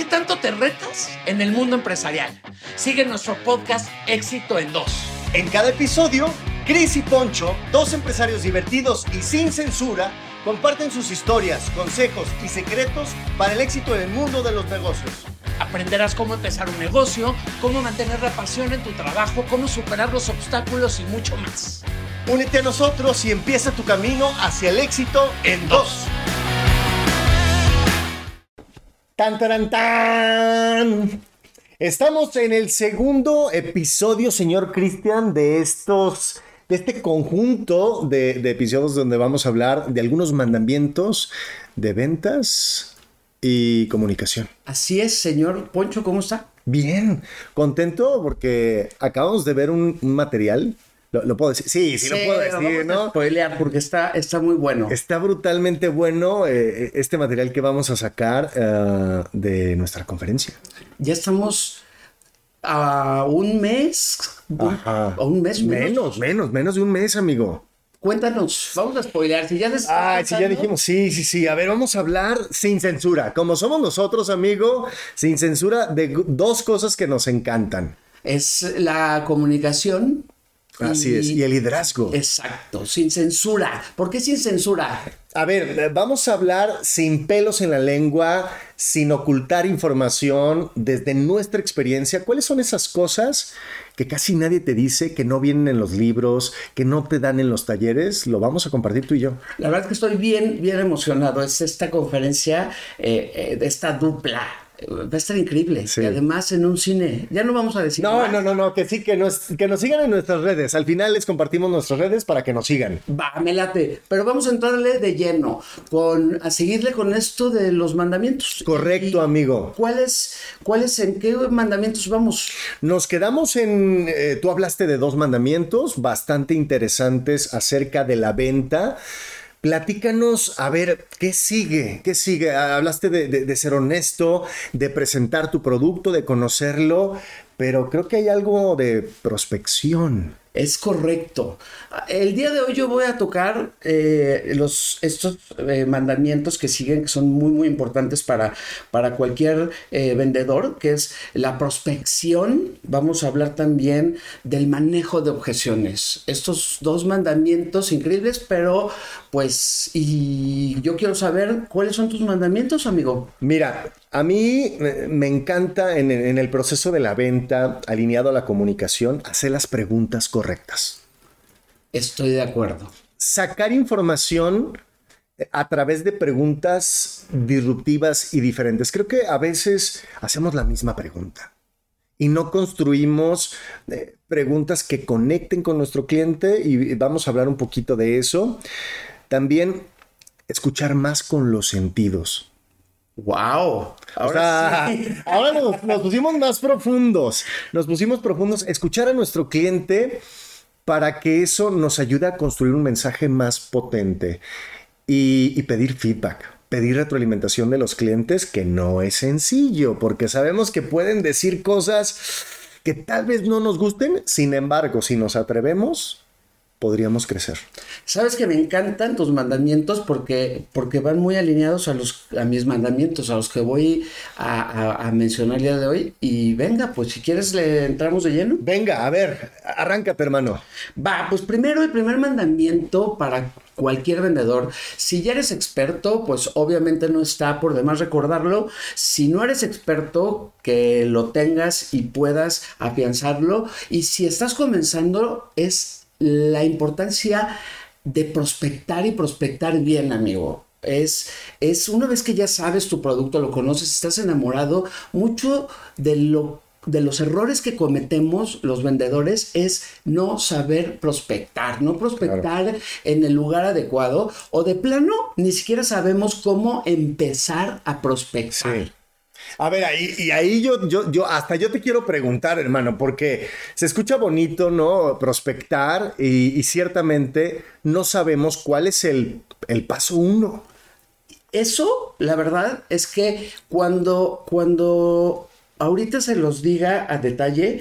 ¿Qué tanto te retas en el mundo empresarial? Sigue nuestro podcast Éxito en Dos. En cada episodio, Chris y Poncho, dos empresarios divertidos y sin censura, comparten sus historias, consejos y secretos para el éxito en el mundo de los negocios. Aprenderás cómo empezar un negocio, cómo mantener la pasión en tu trabajo, cómo superar los obstáculos y mucho más. Únete a nosotros y empieza tu camino hacia el éxito en dos. Tan, tan, tan. Estamos en el segundo episodio, señor Cristian, de estos, de este conjunto de, de episodios donde vamos a hablar de algunos mandamientos de ventas y comunicación. Así es, señor Poncho, ¿cómo está? Bien, contento porque acabamos de ver un, un material ¿Lo, ¿Lo, puedo decir? Sí, sí, lo puedo decir, ¿no? Spoilear porque está, está muy bueno. Está brutalmente bueno eh, este material que vamos a sacar uh, de nuestra conferencia. Ya estamos a un mes. Ajá. A un mes menos. Menos, menos, menos de un mes, amigo. Cuéntanos, vamos a spoilear. Si ya les Ah, si ya dijimos, sí, sí, sí. A ver, vamos a hablar sin censura. Como somos nosotros, amigo, sin censura de dos cosas que nos encantan. Es la comunicación Así y, es, y el liderazgo. Exacto, sin censura. ¿Por qué sin censura? A ver, vamos a hablar sin pelos en la lengua, sin ocultar información, desde nuestra experiencia. ¿Cuáles son esas cosas que casi nadie te dice, que no vienen en los libros, que no te dan en los talleres? Lo vamos a compartir tú y yo. La verdad es que estoy bien, bien emocionado. Es esta conferencia eh, eh, de esta dupla va a estar increíble. Sí. Y además en un cine, ya no vamos a decir. No, más. no, no, no, que sí, que nos, que nos sigan en nuestras redes. Al final les compartimos nuestras redes para que nos sigan. Va, me late. Pero vamos a entrarle de lleno, con, a seguirle con esto de los mandamientos. Correcto, y, amigo. ¿Cuáles, ¿Cuáles, en qué mandamientos vamos? Nos quedamos en, eh, tú hablaste de dos mandamientos bastante interesantes acerca de la venta. Platícanos, a ver, ¿qué sigue? ¿Qué sigue? Hablaste de, de, de, ser honesto, de presentar tu producto, de conocerlo, pero creo que hay algo de prospección. Es correcto. El día de hoy yo voy a tocar eh, los, estos eh, mandamientos que siguen, que son muy, muy importantes para, para cualquier eh, vendedor, que es la prospección. Vamos a hablar también del manejo de objeciones. Estos dos mandamientos increíbles, pero pues, y yo quiero saber cuáles son tus mandamientos, amigo. Mira, a mí me encanta en, en el proceso de la venta, alineado a la comunicación, hacer las preguntas correctas. Estoy de acuerdo. Sacar información a través de preguntas disruptivas y diferentes. Creo que a veces hacemos la misma pregunta y no construimos eh, preguntas que conecten con nuestro cliente y vamos a hablar un poquito de eso. También escuchar más con los sentidos. ¡Wow! Ahora, o sea, sí. ahora nos, nos, pusimos más profundos. Nos pusimos profundos. Escuchar a nuestro cliente para que eso nos ayude a construir un mensaje más potente y, y pedir feedback. Pedir retroalimentación de los clientes, que no es sencillo, porque sabemos que pueden decir cosas que tal vez no nos gusten, sin embargo, si nos atrevemos, podríamos crecer. Sabes que me encantan tus mandamientos porque, porque van muy alineados a, los, a mis mandamientos, a los que voy a, a, a, mencionar el día de hoy. Y venga, pues si quieres le entramos de lleno. Venga, a ver, arráncate hermano. Va, pues primero el primer mandamiento para cualquier vendedor. Si ya eres experto, pues obviamente no está por demás recordarlo. Si no eres experto, que lo tengas y puedas afianzarlo. Y si estás comenzando, es la importancia de prospectar y prospectar bien, amigo. Es, es una vez que ya sabes tu producto, lo conoces, estás enamorado, mucho de lo de los errores que cometemos los vendedores es no saber prospectar, no prospectar claro. en el lugar adecuado o de plano ni siquiera sabemos cómo empezar a prospectar. Sí. A ver, ahí, y ahí yo, yo, yo, hasta yo te quiero preguntar, hermano, porque se escucha bonito, ¿no? Prospectar y, ciertamente no sabemos cuál es el, el paso uno. Eso, la verdad, es que cuando, cuando ahorita se los diga a detalle,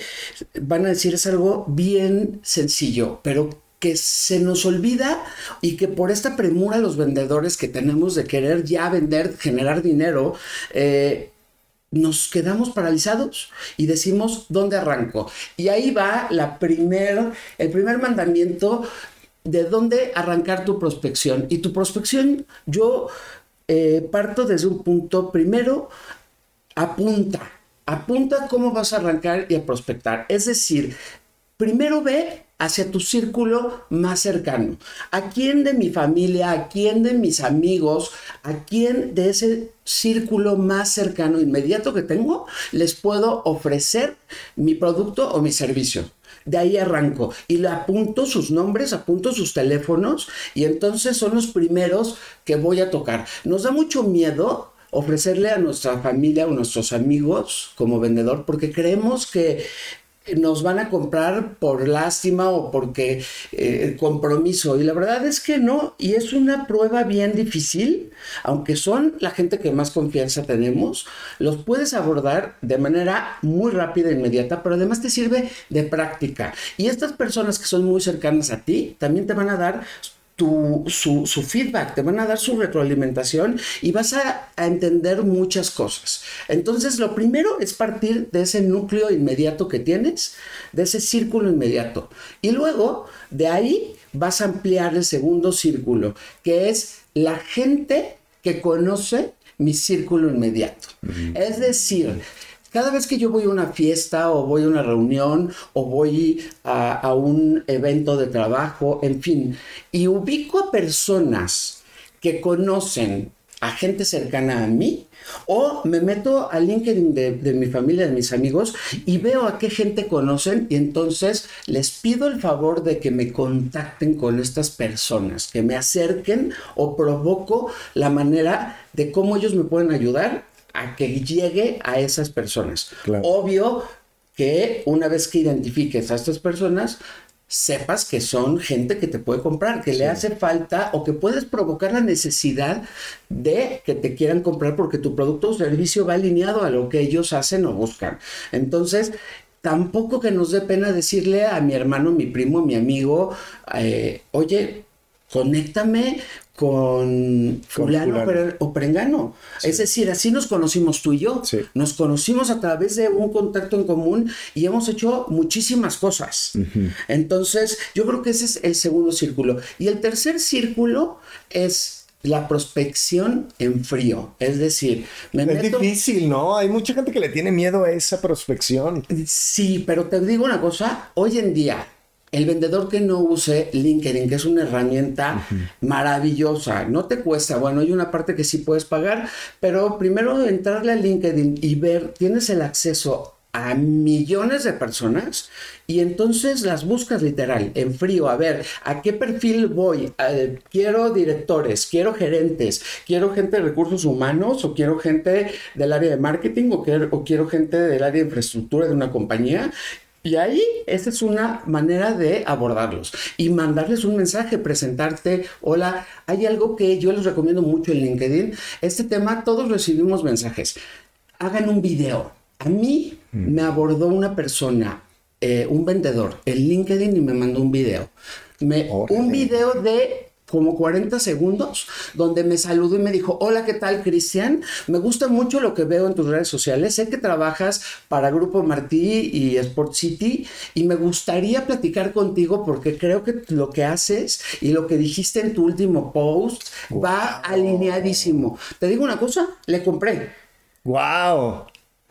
van a decir es algo bien sencillo, pero que se nos olvida y que por esta premura los vendedores que tenemos de querer ya vender, generar dinero, eh, nos quedamos paralizados y decimos, ¿dónde arranco? Y ahí va la primer, el primer mandamiento de dónde arrancar tu prospección. Y tu prospección, yo eh, parto desde un punto, primero, apunta, apunta cómo vas a arrancar y a prospectar. Es decir, primero ve hacia tu círculo más cercano. ¿A quién de mi familia, a quién de mis amigos, a quién de ese círculo más cercano, inmediato que tengo, les puedo ofrecer mi producto o mi servicio? De ahí arranco y le apunto sus nombres, apunto sus teléfonos y entonces son los primeros que voy a tocar. Nos da mucho miedo ofrecerle a nuestra familia o nuestros amigos como vendedor porque creemos que nos van a comprar por lástima o porque eh, compromiso. Y la verdad es que no, y es una prueba bien difícil, aunque son la gente que más confianza tenemos, los puedes abordar de manera muy rápida e inmediata, pero además te sirve de práctica. Y estas personas que son muy cercanas a ti también te van a dar su, su, feedback, te van a dar su retroalimentación y vas a, a, entender muchas cosas. Entonces, lo primero es partir de ese núcleo inmediato que tienes, de ese círculo inmediato. Y luego, de ahí, vas a ampliar el segundo círculo, que es la gente que conoce mi círculo inmediato. Es decir, cada vez que yo voy a una fiesta o voy a una reunión o voy a, un evento de trabajo, en fin, y ubico a personas que conocen a gente cercana a mí, o me meto al LinkedIn de, de, mi familia, de mis amigos, y veo a qué gente conocen y entonces les pido el favor de que me contacten con estas personas, que me acerquen o provoco la manera de cómo ellos me pueden ayudar a que llegue a esas personas. Obvio que una vez que identifiques a estas personas, sepas que son gente que te puede comprar, que le hace falta o que puedes provocar la necesidad de que te quieran comprar porque tu producto o servicio va alineado a lo que ellos hacen o buscan. Entonces, tampoco que nos dé pena decirle a mi hermano, mi primo, mi amigo, eh, oye, conéctame con fulano o perengano. Es decir, así nos conocimos tú y yo. Nos conocimos a través de un contacto en común y hemos hecho muchísimas cosas. Entonces, yo creo que ese es el segundo círculo. Y el tercer círculo es la prospección en frío. Es decir, me es difícil, ¿no? Hay mucha gente que le tiene miedo a esa prospección. Sí, pero te digo una cosa, hoy en día el vendedor que no use LinkedIn, que es una herramienta maravillosa, no te cuesta, bueno, hay una parte que sí puedes pagar, pero primero entrarle a LinkedIn y ver, tienes el acceso a millones de personas y entonces las buscas literal, en frío, a ver, ¿a qué perfil voy? Eh, quiero directores, quiero gerentes, quiero gente de recursos humanos o quiero gente del área de marketing o o quiero gente del área de infraestructura de una compañía y ahí, esa es una manera de abordarlos y mandarles un mensaje, presentarte, hola, hay algo que yo les recomiendo mucho en LinkedIn. Este tema, todos recibimos mensajes. Hagan un video. A mí mm. me abordó una persona, eh, un vendedor, en LinkedIn y me mandó un video. Me, un video de como 40 segundos, donde me saludó y me dijo, hola, ¿qué tal, Cristian? Me gusta mucho lo que veo en tus redes sociales. Sé que trabajas para Grupo Martí y Sport City y me gustaría platicar contigo porque creo que lo que haces y lo que dijiste en tu último post va alineadísimo. Te digo una cosa, le compré. ¡Wow!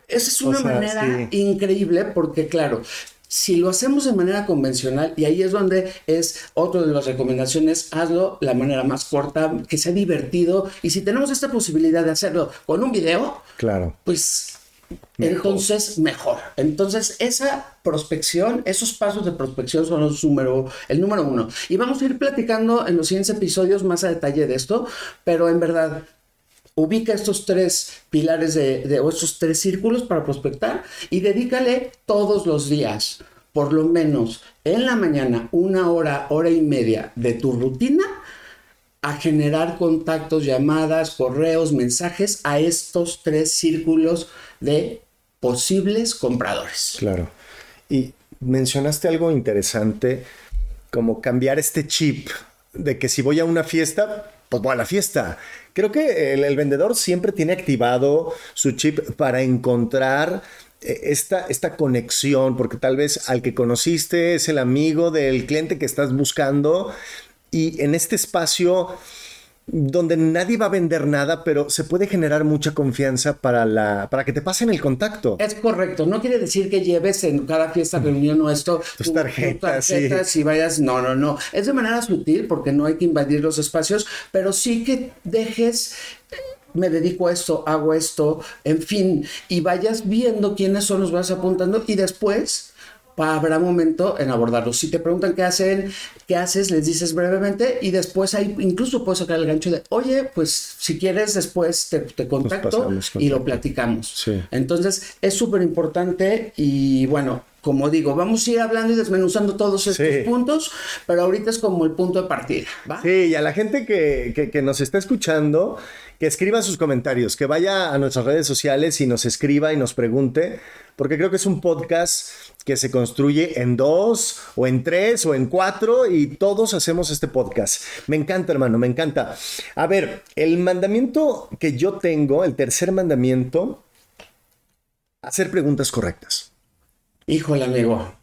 Esa es una manera increíble porque, claro, si lo hacemos de manera convencional, y ahí es donde es otra de las recomendaciones, hazlo la manera más corta, que sea divertido, y si tenemos esta posibilidad de hacerlo con un video, claro. pues entonces mejor. Entonces esa prospección, esos pasos de prospección son los número, el número uno. Y vamos a ir platicando en los siguientes episodios más a detalle de esto, pero en verdad ubica estos tres pilares de, o estos tres círculos para prospectar y dedícale todos los días, por lo menos en la mañana, una hora, hora y media de tu rutina a generar contactos, llamadas, correos, mensajes a estos tres círculos de posibles compradores. Claro. Y mencionaste algo interesante, como cambiar este chip de que si voy a una fiesta, pues voy a la fiesta. Creo que el, vendedor siempre tiene activado su chip para encontrar eh, esta, esta conexión, porque tal vez al que conociste es el amigo del cliente que estás buscando y en este espacio donde nadie va a vender nada, pero se puede generar mucha confianza para, la, para que te pasen el contacto. Es correcto, no quiere decir que lleves en cada fiesta, reunión o esto tus tarjetas, tarjetas y vayas, no, no, no, es de manera sutil porque no hay que invadir los espacios, pero sí que dejes me dedico a esto, hago esto, en fin, y vayas viendo quiénes son los vas apuntando y después habrá momento en abordarlos. Si te preguntan qué hacen, qué haces, les dices brevemente y después hay, incluso puedes sacar el gancho de, oye, pues si quieres después te, contacto y lo platicamos. Entonces es súper importante y bueno, como digo, vamos a ir hablando y desmenuzando todos estos puntos, pero ahorita es como el punto de partida. Sí, y a la gente que, que nos está escuchando, que escriba sus comentarios, que vaya a nuestras redes sociales y nos escriba y nos pregunte, porque creo que es un podcast que se construye en dos o en tres o en cuatro y todos hacemos este podcast. Me encanta, hermano, me encanta. A ver, el mandamiento que yo tengo, el tercer mandamiento, hacer preguntas correctas. Híjole, amigo.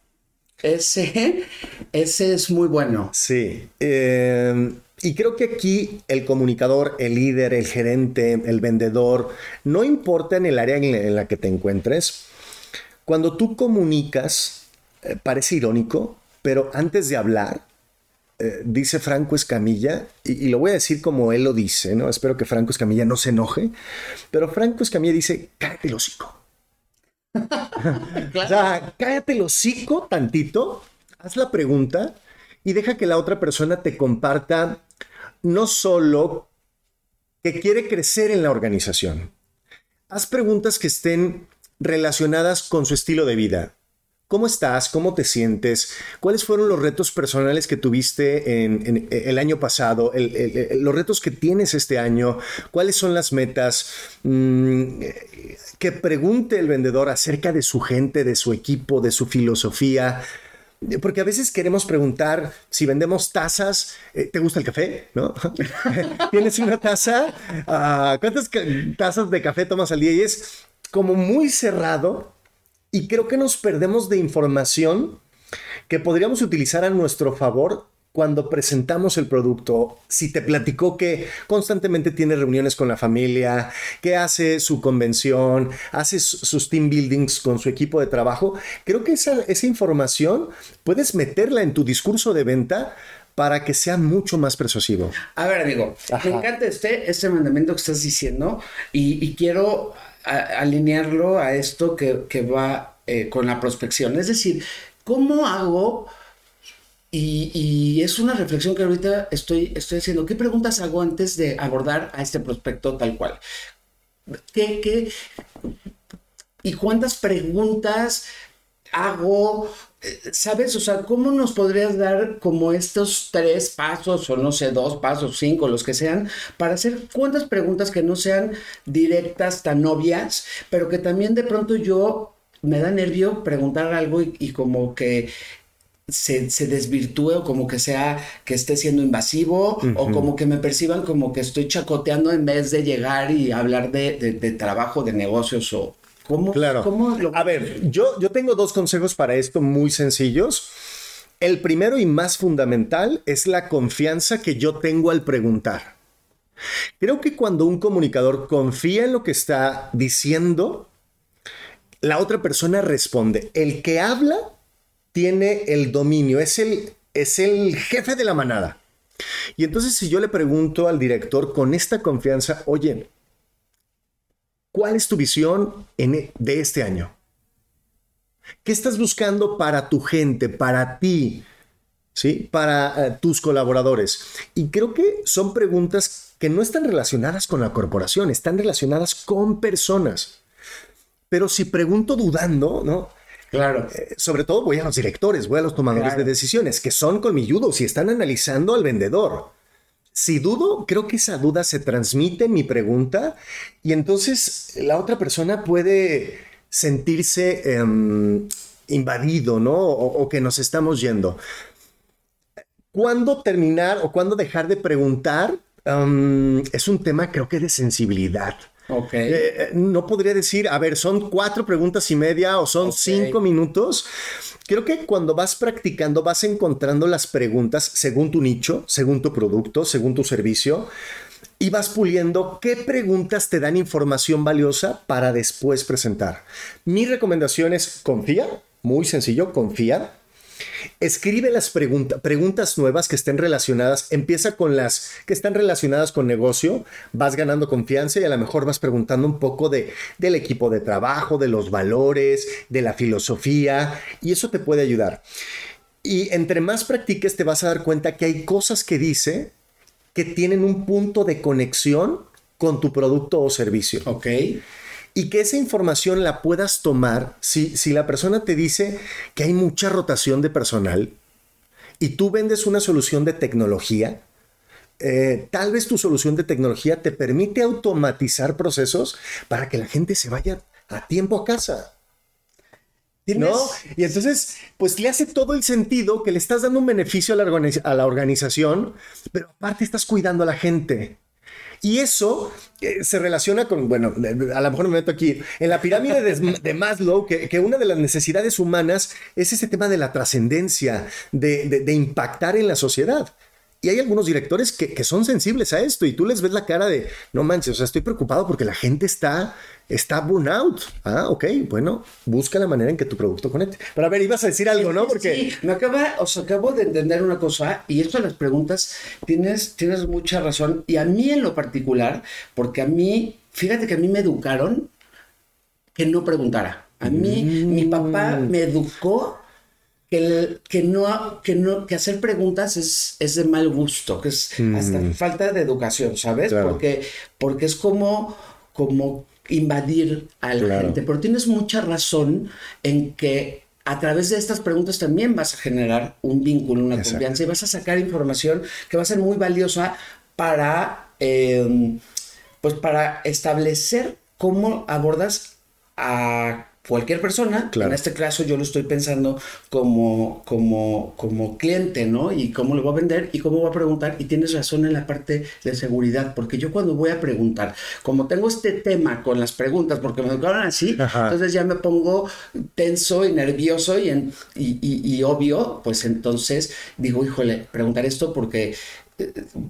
Ese, ese es muy bueno. Sí. Eh, y creo que aquí el comunicador, el líder, el gerente, el vendedor, no importa en el área en la que te encuentres, cuando tú comunicas, eh, parece irónico, pero antes de hablar, eh, dice Franco Escamilla, y, lo voy a decir como él lo dice, ¿no? Espero que Franco Escamilla no se enoje, pero Franco Escamilla dice, cállate el hocico. o sea, cállate el hocico tantito, haz la pregunta y deja que la otra persona te comparta no solo que quiere crecer en la organización. Haz preguntas que estén relacionadas con su estilo de vida. ¿Cómo estás? ¿Cómo te sientes? ¿Cuáles fueron los retos personales que tuviste en, el año pasado? los retos que tienes este año? ¿Cuáles son las metas? Mm, que pregunte el vendedor acerca de su gente, de su equipo, de su filosofía. Porque a veces queremos preguntar si vendemos tazas, eh, ¿te gusta el café? ¿No? ¿Tienes una taza? Ah, ¿Cuántas tazas de café tomas al día? Y es como muy cerrado y creo que nos perdemos de información que podríamos utilizar a nuestro favor cuando presentamos el producto, si te platicó que constantemente tiene reuniones con la familia, que hace su convención, hace sus team buildings con su equipo de trabajo, creo que esa, esa información puedes meterla en tu discurso de venta para que sea mucho más persuasivo. A ver, amigo, me encanta este, este mandamiento que estás diciendo y, quiero alinearlo a esto que, va eh, con la prospección. Es decir, ¿cómo hago y, es una reflexión que ahorita estoy, estoy haciendo. ¿Qué preguntas hago antes de abordar a este prospecto tal cual? ¿Qué, qué, y cuántas preguntas hago? ¿Sabes? O sea, ¿cómo nos podrías dar como estos tres pasos, o no sé, dos pasos, cinco, los que sean, para hacer cuántas preguntas que no sean directas, tan obvias, pero que también de pronto yo me da nervio preguntar algo y como que se, se, desvirtúe o como que sea que esté siendo invasivo o como que me perciban como que estoy chacoteando en vez de llegar y hablar de, trabajo, de negocios o... ¿Cómo, claro. A ver, yo, yo tengo dos consejos para esto muy sencillos. El primero y más fundamental es la confianza que yo tengo al preguntar. Creo que cuando un comunicador confía en lo que está diciendo, la otra persona responde. El que habla tiene el dominio, es el, es el jefe de la manada. Y entonces si yo le pregunto al director con esta confianza, oye, ¿cuál es tu visión e, de este año? ¿Qué estás buscando para tu gente, para ti, ¿sí? para eh, tus colaboradores? Y creo que son preguntas que no están relacionadas con la corporación, están relacionadas con personas. Pero si pregunto dudando, ¿no? Claro. Eh, sobre todo voy a los directores, voy a los tomadores de decisiones, que son colmilludos y están analizando al vendedor. Si dudo, creo que esa duda se transmite en mi pregunta y entonces la otra persona puede sentirse em, invadido, ¿no? O, que nos estamos yendo. ¿Cuándo terminar o cuándo dejar de preguntar um, es un tema creo que de sensibilidad. Ok. Eh, eh, no podría decir, a ver, son cuatro preguntas y media o son cinco minutos. Creo que cuando vas practicando vas encontrando las preguntas según tu nicho, según tu producto, según tu servicio y vas puliendo qué preguntas te dan información valiosa para después presentar. Mi recomendación es confía, muy sencillo, confía. Escribe las preguntas, preguntas nuevas que estén relacionadas. Empieza con las que están relacionadas con negocio. Vas ganando confianza y a lo mejor vas preguntando un poco de, del equipo de trabajo, de los valores, de la filosofía. Y eso te puede ayudar. Y entre más practiques te vas a dar cuenta que hay cosas que dice que tienen un punto de conexión con tu producto o servicio Ok. Y que esa información la puedas tomar si, si la persona te dice que hay mucha rotación de personal y tú vendes una solución de tecnología, eh, tal vez tu solución de tecnología te permite automatizar procesos para que la gente se vaya a tiempo a casa. ¿Tienes- ¿No? Y entonces, pues le hace todo el sentido que le estás dando un beneficio a la, organiz- a la organización, pero aparte estás cuidando a la gente. Y eso eh, se relaciona con, bueno, a lo mejor me meto aquí, en la pirámide de, Maslow, que, que una de las necesidades humanas es ese tema de la trascendencia, de, de- de impactar en la sociedad. Y hay algunos directores que, que son sensibles a esto y tú les ves la cara de, no manches, o sea, estoy preocupado porque la gente está, está burnout. Ah, ok, bueno, busca la manera en que tu producto conecte. Pero a ver, ibas a decir algo, ¿no? Porque... Me acaba, o sea, acabo de entender una cosa, y esto de las preguntas, tienes, tienes mucha razón, y a mí en lo particular, porque a mí, fíjate que a mí me educaron que no preguntara. A mí, mi papá me educó que, el- que, no, que, no, que hacer preguntas es, es de mal gusto, que es hasta falta de educación, ¿sabes? Claro. Porque, porque es como, como invadir a la Claro. gente. Pero tienes mucha razón en que a través de estas preguntas también vas a generar un vínculo, una Exacto. confianza y vas a sacar información que va a ser muy valiosa para, eh, pues para establecer cómo abordas a cualquier persona. Claro. En este caso yo lo estoy pensando como, como, como cliente, ¿no? Y cómo lo voy a vender y cómo voy a preguntar. Y tienes razón en la parte de seguridad, porque yo cuando voy a preguntar, como tengo este tema con las preguntas, porque me educaron así, Ajá. entonces ya me pongo tenso y nervioso y, en- y, y- y obvio, pues entonces digo, híjole, preguntar esto porque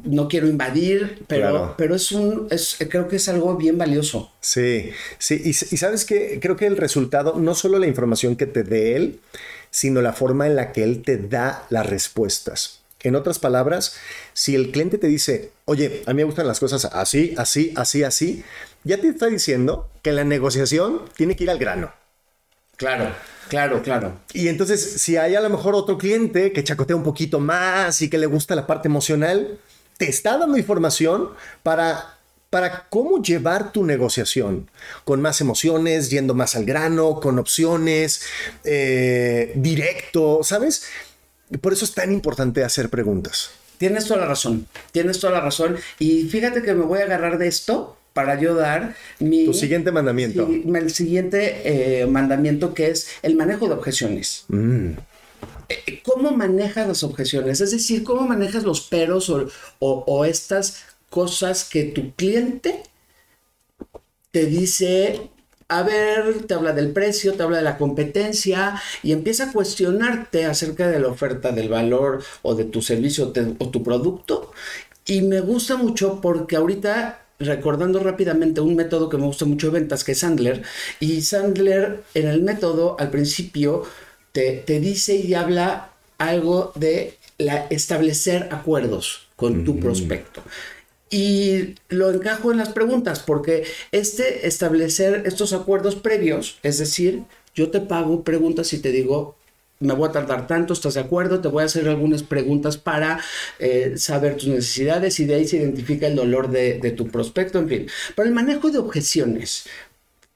no quiero invadir, pero, Claro. pero es un, es, creo que es algo bien valioso. Sí, sí, y, y sabes que creo que el resultado, no solo la información que te dé él, sino la forma en la que él te da las respuestas. En otras palabras, si el cliente te dice, oye, a mí me gustan las cosas así, así, así, así, ya te está diciendo que la negociación tiene que ir al grano. Claro, claro, claro. Y entonces, si hay a lo mejor otro cliente que chacotea un poquito más y que le gusta la parte emocional, te está dando información para, para cómo llevar tu negociación con más emociones, yendo más al grano, con opciones, eh, directo, ¿sabes? Por eso es tan importante hacer preguntas. Tienes toda la razón, tienes toda la razón. Y fíjate que me voy a agarrar de esto para yo dar mi... Tu siguiente mandamiento. Sí, el siguiente eh, mandamiento que es el manejo de objeciones. Eh, ¿Cómo manejas las objeciones? Es decir, ¿cómo manejas los peros o, o- o estas cosas que tu cliente te dice, a ver, te habla del precio, te habla de la competencia y empieza a cuestionarte acerca de la oferta, del valor o de tu servicio te- o tu producto? Y me gusta mucho porque ahorita recordando rápidamente un método que me gusta mucho de ventas, que es Sandler, y Sandler en el método al principio te, te dice y habla algo de la, establecer acuerdos con tu prospecto. Y lo encajo en las preguntas, porque este establecer estos acuerdos previos, es decir, yo te pago preguntas y te digo, me voy a tardar tanto, ¿estás de acuerdo? Te voy a hacer algunas preguntas para eh, saber tus necesidades y de ahí se identifica el dolor de, de tu prospecto, en fin. Pero el manejo de objeciones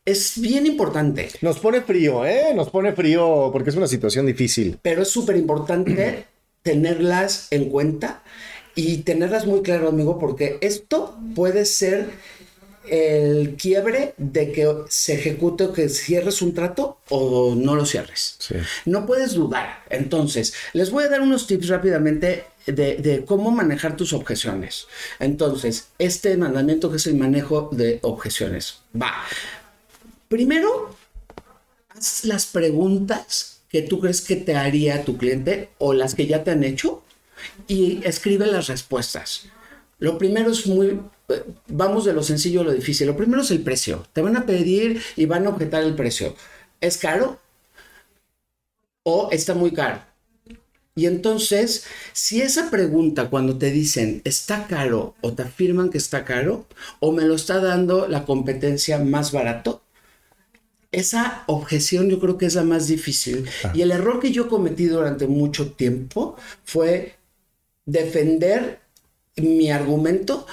es bien importante, Nos pone frío, ¿eh? Nos pone frío porque es una situación difícil. pero es súper importante tenerlas en cuenta y tenerlas muy claro, amigo, porque esto puede ser el quiebre de que se ejecute o que cierres un trato o no lo cierres. No puedes dudar. Entonces, les voy a dar unos tips rápidamente de, de, cómo manejar tus objeciones. Entonces, este mandamiento que es el manejo de objeciones. Va. Primero, haz las preguntas que tú crees que te haría tu cliente o las que ya te han hecho y escribe las respuestas. Lo primero es muy vamos de lo sencillo a lo difícil. Lo primero es el precio. Te van a pedir y van a objetar el precio. ¿Es caro? ¿O está muy caro? Y entonces, si esa pregunta cuando te dicen está caro o te afirman que está caro o me lo está dando la competencia más barato, esa objeción yo creo que es la más difícil. Ah. Y el error que yo cometí durante mucho tiempo fue defender mi argumento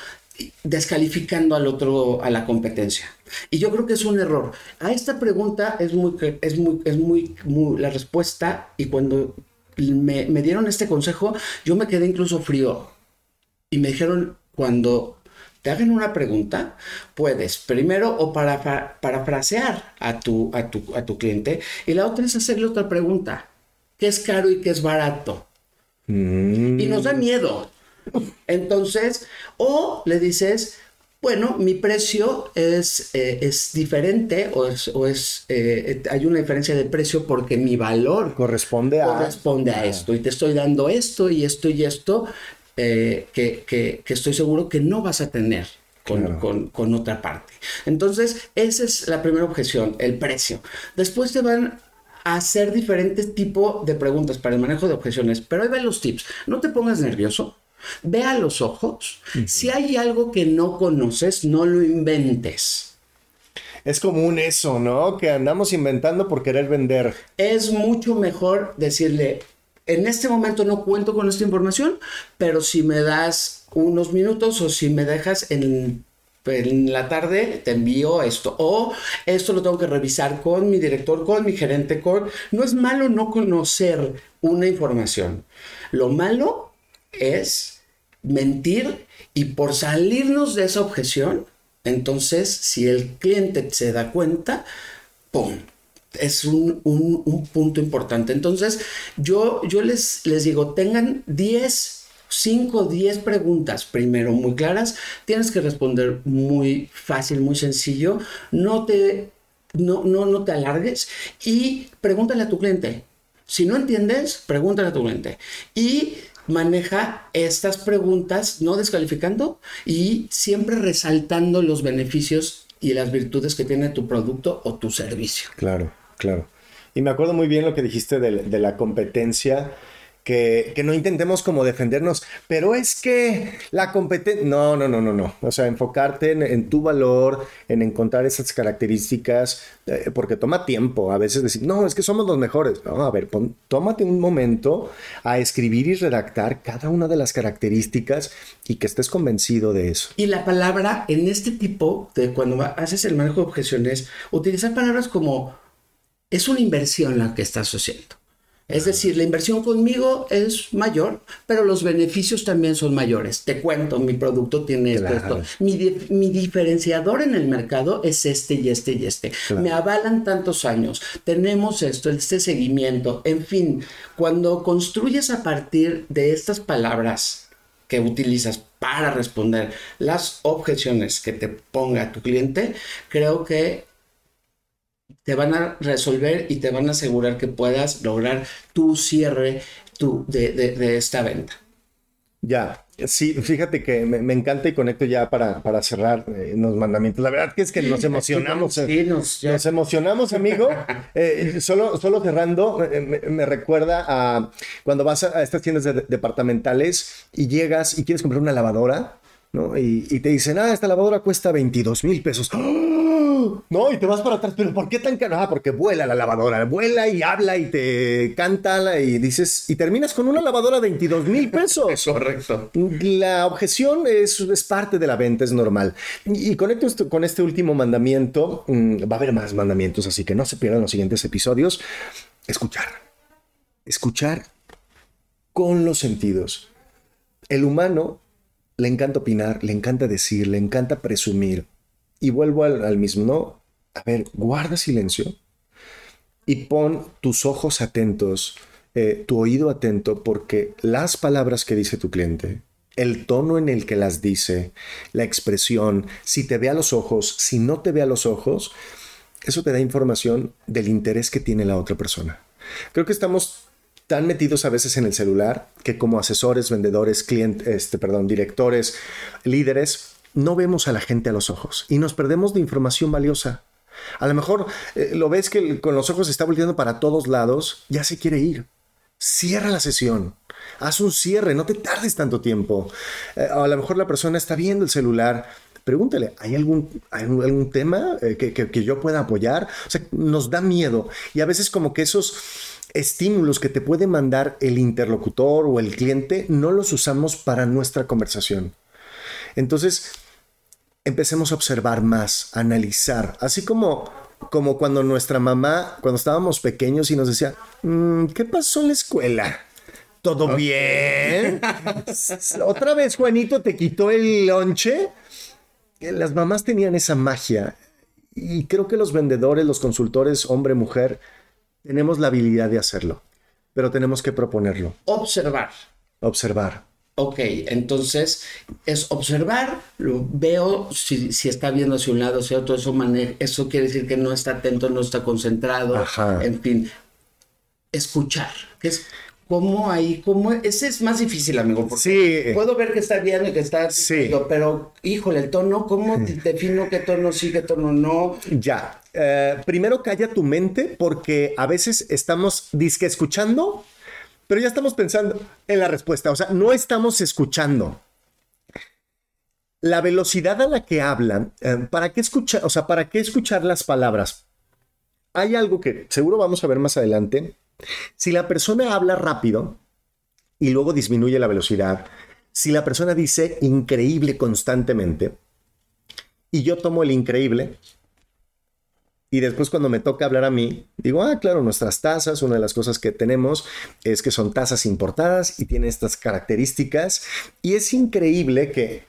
descalificando al otro, a la competencia. Y yo creo que es un error. A esta pregunta es muy, es muy, es muy, la respuesta, y cuando me, dieron este consejo, yo me quedé incluso frío. Y me dijeron, cuando te hagan una pregunta, puedes primero o para, parafrasear a tu, a, tu, a tu cliente, y la otra es hacerle otra pregunta. ¿Qué es caro y qué es barato? Mm. Y nos da miedo. Entonces, o le dices, bueno, mi precio es, eh, es diferente o es, o es eh, hay una diferencia de precio porque mi valor corresponde a, corresponde a esto y te estoy dando esto y esto y esto eh, que, que, que, estoy seguro que no vas a tener. Con, con, con, otra parte. Entonces, esa es la primera objeción, el precio. Después te van a hacer diferentes tipos de preguntas para el manejo de objeciones, pero ahí van los tips. No te pongas nervioso, Ve a los ojos. Si hay algo que no conoces, no lo inventes. Es común eso, ¿no? Que andamos inventando por querer vender. Es mucho mejor decirle, en este momento no cuento con esta información, pero si me das unos minutos o si me dejas en, en la tarde, te envío esto. O esto lo tengo que revisar con mi director, con mi gerente, con... No es malo no conocer una información. Lo malo es mentir y por salirnos de esa objeción, entonces si el cliente se da cuenta, ¡pum! Es un, punto importante. Entonces yo, yo les, les digo, tengan 10, 5, 10 preguntas primero muy claras. Tienes que responder muy fácil, muy sencillo. No te, no, no, no te alargues y pregúntale a tu cliente. Si no entiendes, pregúntale a tu cliente. Y maneja estas preguntas, no descalificando y siempre resaltando los beneficios y las virtudes que tiene tu producto o tu servicio. Claro, claro. Y me acuerdo muy bien lo que dijiste de, la competencia que, no intentemos como defendernos, pero es que la competencia, no, no, no, no, no, o sea, enfocarte en, tu valor, en encontrar esas características, eh, porque toma tiempo a veces decir, no, es que somos los mejores, no, a ver, tómate un momento a escribir y redactar cada una de las características y que estés convencido de eso. Y la palabra en este tipo de cuando haces el manejo de objeciones, utilizar palabras como es una inversión la que estás haciendo. Es decir, la inversión conmigo es mayor, pero los beneficios también son mayores. Te cuento, mi producto tiene esto. Mi, diferenciador en el mercado es este y este y este. Me avalan tantos años. Tenemos esto, este seguimiento. En fin, cuando construyes a partir de estas palabras que utilizas para responder las objeciones que te ponga tu cliente, creo que te van a resolver y te van a asegurar que puedas lograr tu cierre tu, de, esta venta. Ya, sí, fíjate que me, encanta y conecto ya para, para cerrar eh, los mandamientos. La verdad que es que nos emocionamos. Sí, eh, nos, emocionamos, amigo. Eh, solo, solo cerrando, me, recuerda a cuando vas a, estas tiendas departamentales y llegas y quieres comprar una lavadora, ¿no? Y, y te dicen, ah, esta lavadora cuesta 22 mil pesos. ¡Oh! No, y te vas para atrás, pero ¿por qué tan caro? Ah, porque vuela la lavadora, vuela y habla y te canta y dices, y terminas con una lavadora de 22 mil pesos. Correcto. La objeción es, es, parte de la venta, es normal. Y, con, este último mandamiento, mm, va a haber más mandamientos, así que no se pierdan los siguientes episodios. Escuchar. Escuchar con los sentidos. El humano le encanta opinar, le encanta decir, le encanta presumir Y vuelvo al, mismo, ¿no? A ver, guarda silencio y pon tus ojos atentos, eh, tu oído atento, porque las palabras que dice tu cliente, el tono en el que las dice, la expresión, si te ve a los ojos, si no te ve a los ojos, eso te da información del interés que tiene la otra persona. Creo que estamos tan metidos a veces en el celular que como asesores, vendedores, clientes, este, perdón, directores, líderes, no vemos a la gente a los ojos y nos perdemos de información valiosa. A lo mejor eh, lo ves que con los ojos está volteando para todos lados, ya se quiere ir. Cierra la sesión. Haz un cierre, no te tardes tanto tiempo. Eh, a lo mejor la persona está viendo el celular. Pregúntale, ¿hay algún, algún tema eh, que, que yo pueda apoyar? O sea, nos da miedo. Y a veces como que esos estímulos que te puede mandar el interlocutor o el cliente no los usamos para nuestra conversación. Entonces, empecemos a observar más, a analizar, así como, como cuando nuestra mamá, cuando estábamos pequeños y nos decía, mm, ¿qué pasó en la escuela? ¿Todo bien? ¿Otra vez Juanito te quitó el lonche? Las mamás tenían esa magia y creo que los vendedores, los consultores, hombre, mujer, tenemos la habilidad de hacerlo, pero tenemos que proponerlo. Observar. Observar. Ok, entonces es observar, lo veo si, está viendo hacia un lado, hacia otro, eso, eso quiere decir que no está atento, no está concentrado, en fin, escuchar, que es como ahí, como ese es más difícil, amigo, porque sí. puedo ver que está bien y que está, sí. pero híjole, el tono, ¿cómo defino qué tono sí, qué tono no? Ya, eh, primero calla tu mente porque a veces estamos disque escuchando pero ya estamos pensando en la respuesta, o sea, no estamos escuchando. La velocidad a la que hablan, eh, ¿para qué escuchar, o sea, para qué escuchar las palabras? Hay algo que seguro vamos a ver más adelante. Si la persona habla rápido y luego disminuye la velocidad, si la persona dice increíble constantemente y yo tomo el increíble y después cuando me toca hablar a mí, digo, ah, claro, nuestras tazas, una de las cosas que tenemos es que son tazas importadas y tienen estas características. Y es increíble que...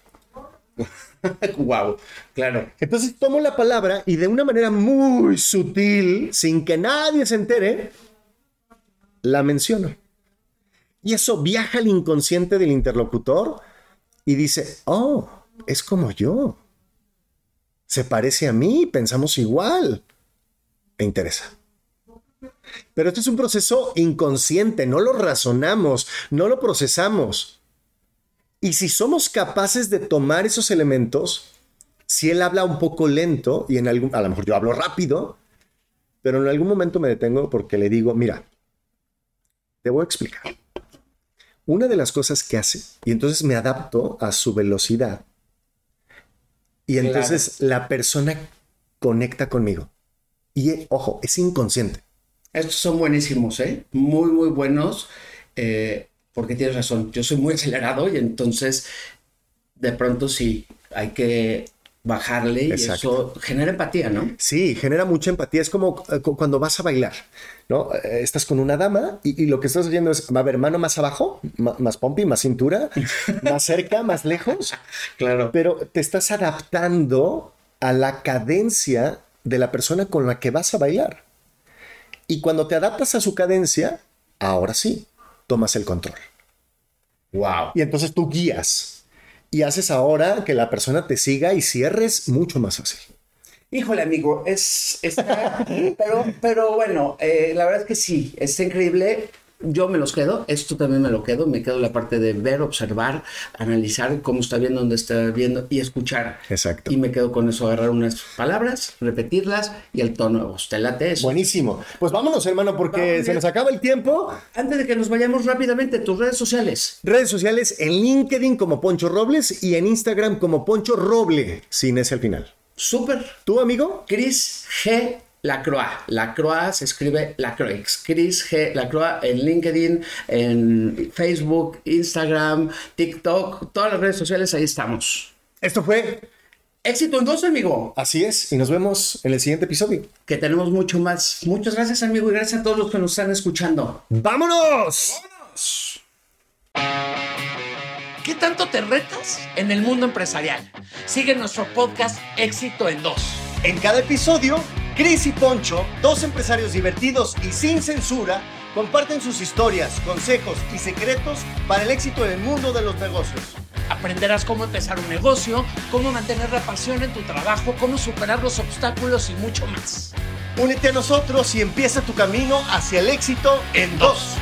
wow, claro. Entonces tomo la palabra y de una manera muy sutil, sin que nadie se entere, la menciono. Y eso viaja al inconsciente del interlocutor y dice, oh, es como yo. Se parece a mí, pensamos igual me interesa. Pero esto es un proceso inconsciente, no lo razonamos, no lo procesamos. Y si somos capaces de tomar esos elementos, si él habla un poco lento y en algún, a lo mejor yo hablo rápido, pero en algún momento me detengo porque le digo, mira, te voy a explicar. Una de las cosas que hace, y entonces me adapto a su velocidad, y entonces la persona conecta conmigo. Y ojo, es inconsciente. Estos son buenísimos, ¿eh? Muy, muy buenos. Eh, porque tienes razón, yo soy muy acelerado y entonces de pronto sí, hay que bajarle y eso genera empatía, ¿no? Sí, genera mucha empatía. Es como eh, cuando vas a bailar, ¿no? Eh, estás con una dama y, lo que estás haciendo es, a ver, mano más abajo, más pompi, más cintura, más cerca, más lejos. Claro. Pero te estás adaptando a la cadencia de la persona con la que vas a bailar. Y cuando te adaptas a su cadencia, ahora sí, tomas el control. Wow. Y entonces tú guías y haces ahora que la persona te siga y cierres mucho más fácil. Híjole, amigo, es, pero, pero bueno, eh, la verdad es que sí, está increíble yo me los quedo, esto también me lo quedo, me quedo la parte de ver, observar, analizar cómo está viendo, dónde está viendo y escuchar. Exacto. Y me quedo con eso, agarrar unas palabras, repetirlas y el tono. ¿Usted late eso? Buenísimo. Pues vámonos, hermano, porque se nos acaba el tiempo. Antes de que nos vayamos rápidamente, tus redes sociales. Redes sociales en LinkedIn como Poncho Robles y en Instagram como Poncho Roble, sin ese al final. Súper. ¿Tú, amigo? Chris G. Lacroix. Lacroix se escribe Lacroix. Chris G. Lacroix en LinkedIn, en Facebook, Instagram, TikTok, todas las redes sociales, ahí estamos. Esto fue Éxito en dos, amigo. Así es, y nos vemos en el siguiente episodio. Que tenemos mucho más. Muchas gracias, amigo, y gracias a todos los que nos están escuchando. ¡Vámonos! ¡Vámonos! ¿Qué tanto te retas en el mundo empresarial? Sigue nuestro podcast Éxito en Dos. En cada episodio, Chris y Poncho, dos empresarios divertidos y sin censura, comparten sus historias, consejos y secretos para el éxito en el mundo de los negocios. Aprenderás cómo empezar un negocio, cómo mantener la pasión en tu trabajo, cómo superar los obstáculos y mucho más. Únete a nosotros y empieza tu camino hacia el éxito en dos.